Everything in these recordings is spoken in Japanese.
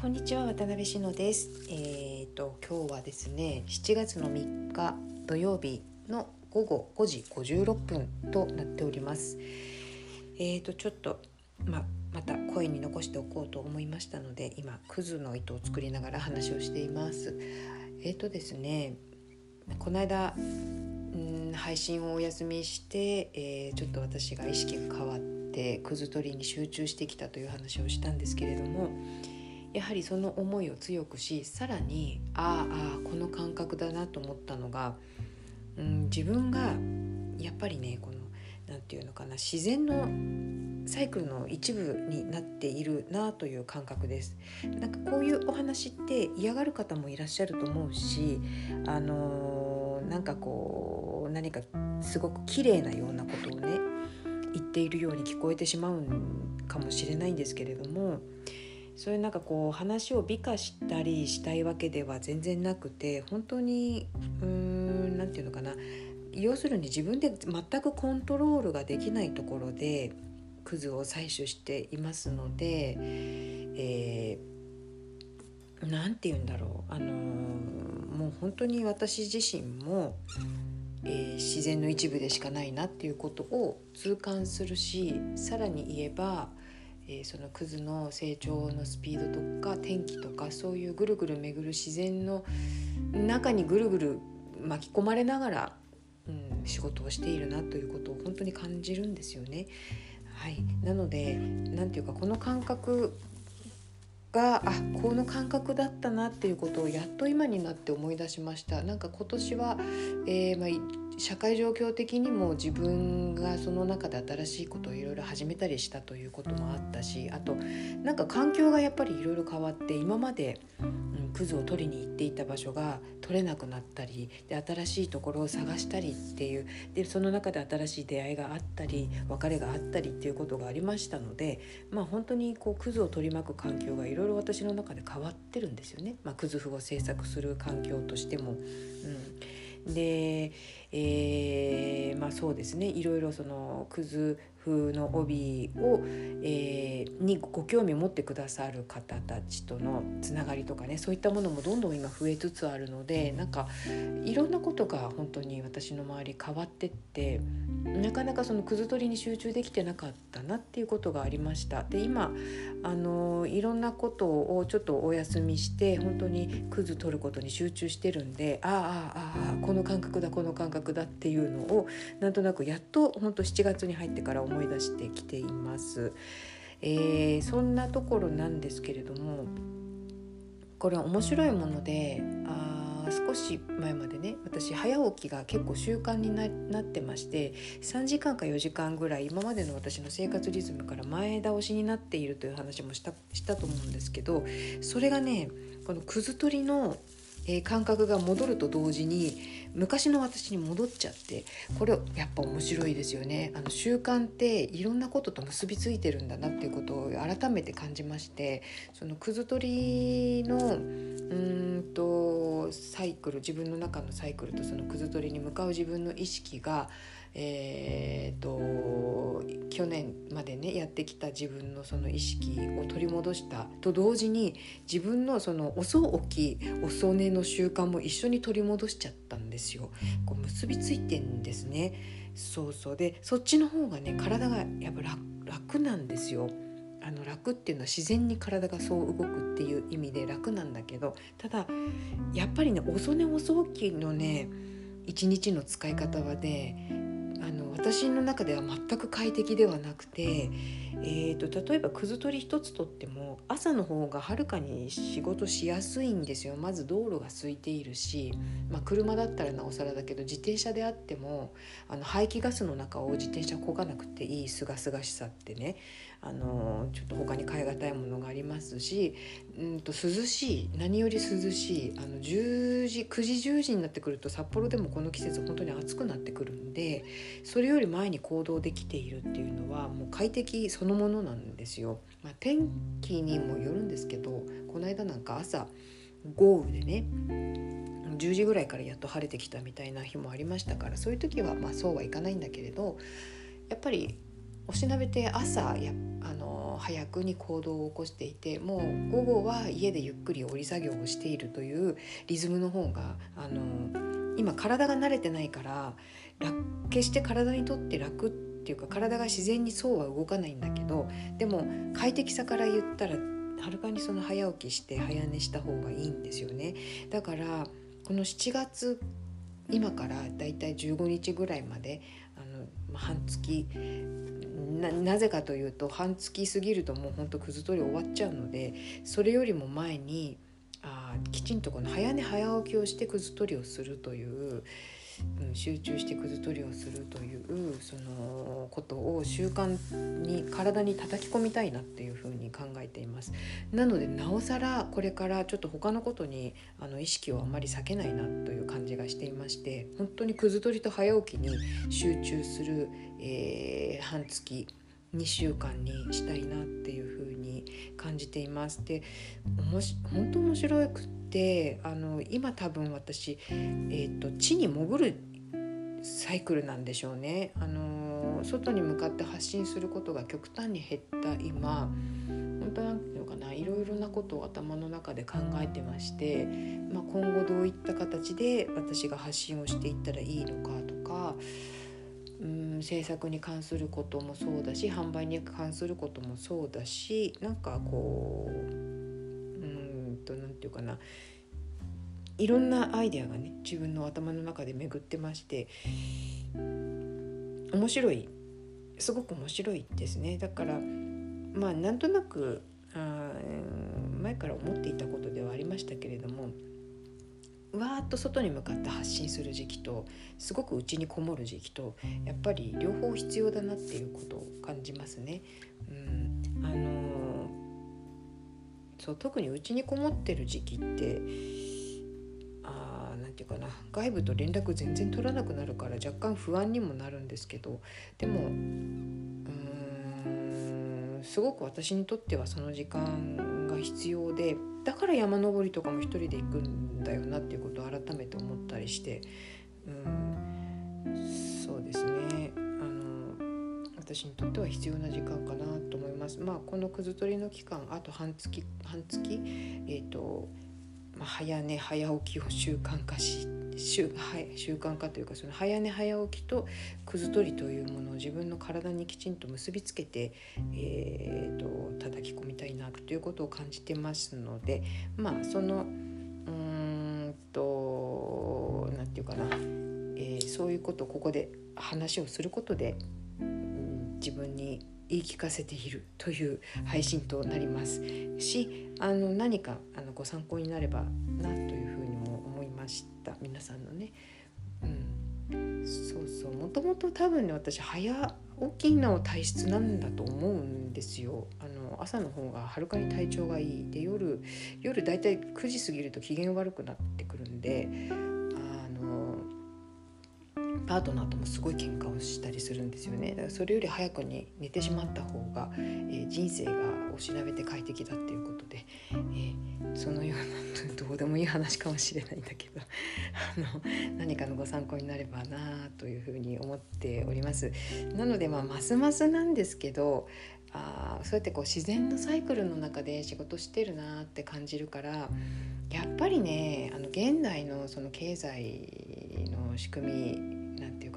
こんにちは渡辺志乃です。えっ、と今日はですね、7月の3日土曜日の午後5時56分となっております。えっ、とちょっとままた声に残しておこうと思いましたので、今クズの糸を作りながら話をしています。えっ、とですね、この間ん配信をお休みして、えちょっと私が意識が変わってクズ取りに集中してきたという話をしたんですけれども。やはりその思いを強くしさらにああああこの感覚だなと思ったのが、うん、自分がやっぱりねこのなんていうのかな自然のサイクルの一部になっているなという感覚です。なんかこういうお話って嫌がる方もいらっしゃると思うし、あのーなんかこう何かすごく綺麗なようなことをね言っているように聞こえてしまうかもしれないんですけれども。そういうなんかこう話を美化したりしたいわけでは全然なくて本当にうーんなんていうのかな。要するに自分で全くコントロールができないところでクズを採取していますので、えーて言うんだろう。あのもう本当に私自身も、えー自然の一部でしかないなっていうことを痛感するしさらに言えばえーそのクズの成長のスピードとか天気とかそういうぐるぐる巡る自然の中にぐるぐる巻き込まれながら、うん、仕事をしているなということを本当に感じるんですよね。はい、なのでなんていうかこの感覚があこの感覚だったなっていうことをやっと今になって思い出しましたなんか今年は、えーまあ社会状況的にも自分がその中で新しいことをいろいろ始めたりしたということもあったしあとなんか環境がやっぱりいろいろ変わって今まで、うん、クズを取りに行っていた場所が取れなくなったりで新しいところを探したりっていうでその中で新しい出会いがあったり別れがあったりっていうことがありましたのでまあ本当にこうクズを取り巻く環境がいろいろ私の中で変わってるんですよね。まあ、クズ譜を制作する環境としても、うん、で、えーまあそうですね。いろいろそのクズ風の帯を、えーにご興味を持ってくださる方たちとのつながりとかねそういったものもどんどん今増えつつあるのでなんかいろんなことが本当に私の周り変わってってなかなかそのくず取りに集中できてなかったなっていうことがありました。で今あのいろんなことをちょっとお休みして本当にクズ取ることに集中してるんであああああこの感覚だこの感覚だっていうのをなんとなくやっと本当7月に入ってから思いい出してきています。えーそんなところなんですけれどもこれは面白いものであ少し前までね私早起きが結構習慣にななってまして3時間か4時間ぐらい今までの私の生活リズムから前倒しになっているという話もしたしたと思うんですけどそれがねこのくず取りの、えー感覚が戻ると同時に昔の私に戻っちゃってこれやっぱ面白いですよね。あの習慣っていろんなことと結びついてるんだなっていうことを改めて感じましてそのくず取りのうーんとサイクル自分の中のサイクルとそのくず取りに向かう自分の意識がえー、と去年までねやってきた自分のその意識を取り戻したと同時に自分のその遅起き遅寝の習慣も一緒に取り戻しちゃったんですよ。こう結びついてんですね。そうそうでそっちの方がね体がやっぱ楽なんですよ。あの楽っていうのは自然に体がそう動くっていう意味で楽なんだけどただやっぱりね遅寝遅起きのね一日の使い方はね私の中では全く快適ではなくて、えー、と例えばくず取り一つとっても朝の方がはるかに仕事しやすいんですよ。まず道路が空いているし、まあ、車だったらなおさらだけど自転車であってもあの排気ガスの中を自転車こがなくていいすがすがしさってね。あのちょっと他に変え難いものがありますしうんと涼しい何より涼しいあの10時9時10時になってくると札幌でもこの季節本当に暑くなってくるんでそれより前に行動できているっていうのはもう快適そののものなんですよ。まあ、天気にもよるんですけどこの間なんか朝豪雨でね10時ぐらいからやっと晴れてきたみたいな日もありましたからそういう時はまあそうはいかないんだけれどやっぱりおしなべて朝やあの早くに行動を起こしていてもう午後は家でゆっくり織り作業をしているというリズムの方があの今体が慣れてないから決して体にとって楽ってっていうか体が自然にそうは動かないんだけどでも快適さから言ったらはるかにその早起きして早寝した方がいいんですよね。だからこの7月今からだいたい15日ぐらいまであの、半月なぜかというと半月過ぎるともうほんとくず取り終わっちゃうのでそれよりも前にあきちんとこの早寝早起きをしてくず取りをするといううん、集中してくず取りをするというそのことを習慣に体に叩き込みたいなっていうふうに考えています。なのでなおさらこれからちょっと他のことにあの意識をあまり避けないなという感じがしていまして本当にくず取りと早起きに集中する、えー、半月2週間にしたいなっていうふうに感じています。で本当面白くってあの今多分私、えーと、地に潜るサイクルなんでしょうね。あの外に向かって発信することが極端に減った今本当なんていうのかないろいろなことを頭の中で考えてまして、まあ、今後どういった形で私が発信をしていったらいいのかとかうん制作に関することもそうだし販売に関することもそうだしなんかこううんと何て言うかな。いろんなアイデアがね自分の頭の中で巡ってまして面白い。すごく面白いですね。だからまあなんとなくあ前から思っていたことではありましたけれどもわーっと外に向かって発信する時期とすごく内にこもる時期とやっぱり両方必要だなっていうことを感じますね。うんあのー、そう特に内にこもってる時期ってあなんていうかな外部と連絡全然取らなくなるから若干不安にもなるんですけどでもうんすごく私にとってはその時間が必要でだから山登りとかも一人で行くんだよなっていうことを改めて思ったりしてうんそうですねあの私にとっては必要な時間かなと思います。まあこのくず取りの期間あと半月半月えっ、ー、と、まあ、早寝早起きを習慣化し習習慣化というかその早寝早起きとくず取りというものを自分の体にきちんと結びつけて、えーと、叩き込みたいなということを感じてますのでまあそのうんと何て言うかな、えー、そういうことをここで話をすることで、うん、自分に言い聞かせているという配信となりますしあの何かあのご参考になればなというした皆さんのね。うん、そうそうもともと多分ね私早起きの体質なんだと思うんですよ。あの朝の方がはるかに体調がいいで夜夜だいたい9時過ぎると機嫌悪くなってくるんでパートナーともすごい喧嘩をしたりするんですよねだからそれより早くに寝てしまった方が、えー、人生がおしなべて快適だっていうことで、えー、そのようなどうでもいい話かもしれないんだけどあの何かのご参考になればなというふうに思っております。なのでまあますますなんですけどあそうやってこう自然のサイクルの中で仕事してるなって感じるからやっぱりねあの現代のその経済の仕組み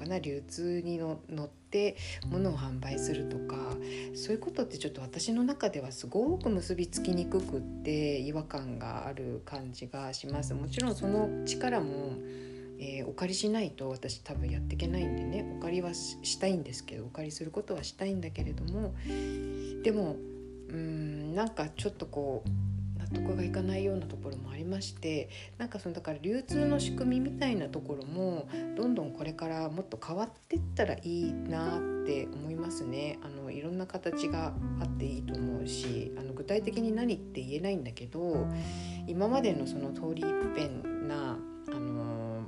かな流通に乗って物を販売するとかそういうことってちょっと私の中ではすごく結びつきにくくって違和感がある感じがします。もちろんその力もえー、お借りしないと私多分やっていけないんでねお借りはしたいんですけどお借りすることはしたいんだけれどもでもうんなんかちょっとこう得がいかないようなところもありましてなんかそのだから流通の仕組みみたいなところもどんどんこれからもっと変わっていったらいいなって思いますね。あのいろんな形があっていいと思うしあの具体的に何って言えないんだけど今までのその通り一遍なあの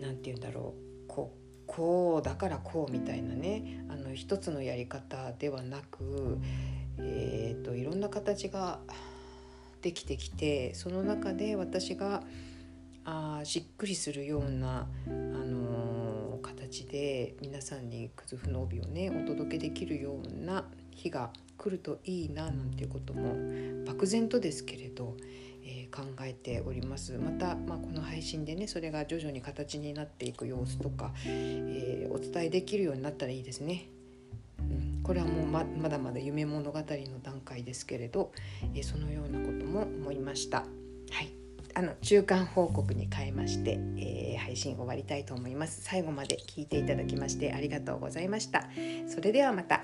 何て言うんだろうこうこうだからこうみたいなねあの一つのやり方ではなくえーと、いろんな形ができてきてその中で私があしっくりするような、あのー、形で皆さんにくずふの帯をねお届けできるような日が来るといいななんていうことも漠然とですけれど、えー、考えておりますまた、まあ、この配信でねそれが徐々に形になっていく様子とか、えー、お伝えできるようになったらいいですね。これはもうままだまだ夢物語の段階ですけれど、えー、そのようなことも思いました。はいあの中間報告に変えまして、えー、配信終わりたいと思います。最後まで聞いていただきましてありがとうございました。それではまた。